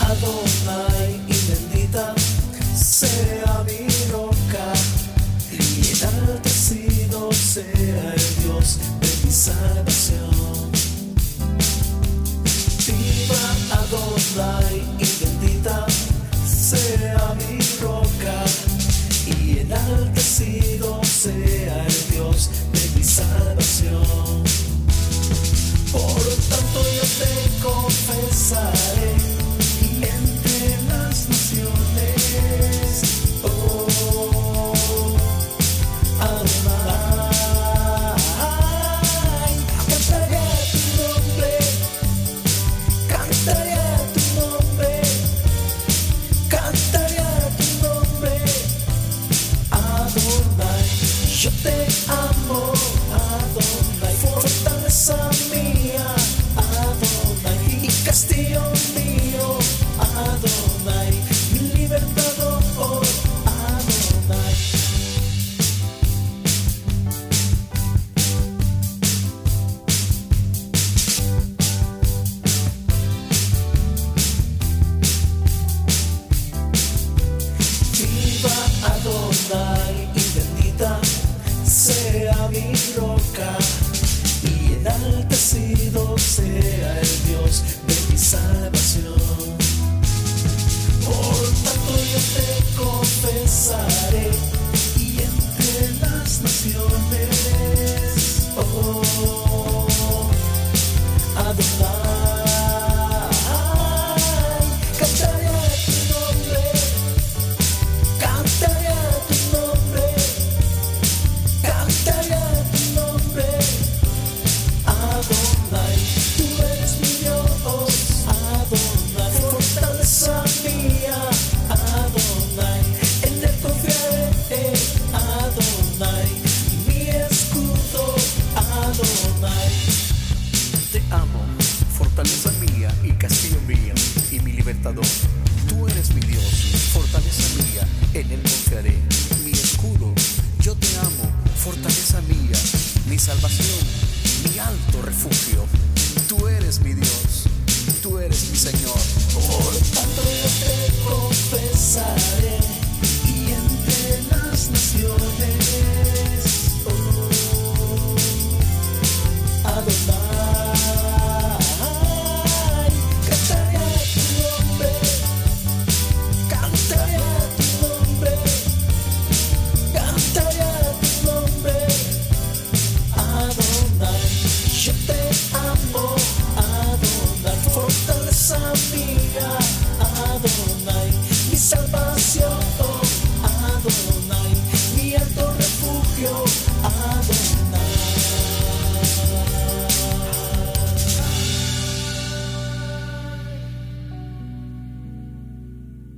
Adonai y bendita sea mi roca y enaltecido sea el Dios de mi salvación. Viva Adonai y bendita sea mi roca y enaltecido sea roca, y enaltecido sea el Dios de mi salvación. Por tanto yo te confesaré y entre las naciones. Y castillo mío y mi libertador. Tú eres mi Dios, fortaleza mía, en él confiaré. Mi escudo, yo te amo, fortaleza mía, mi salvación, mi alto refugio. Tú eres mi Dios, tú eres mi Señor. Por tanto yo te confesaré y entre las naciones soul.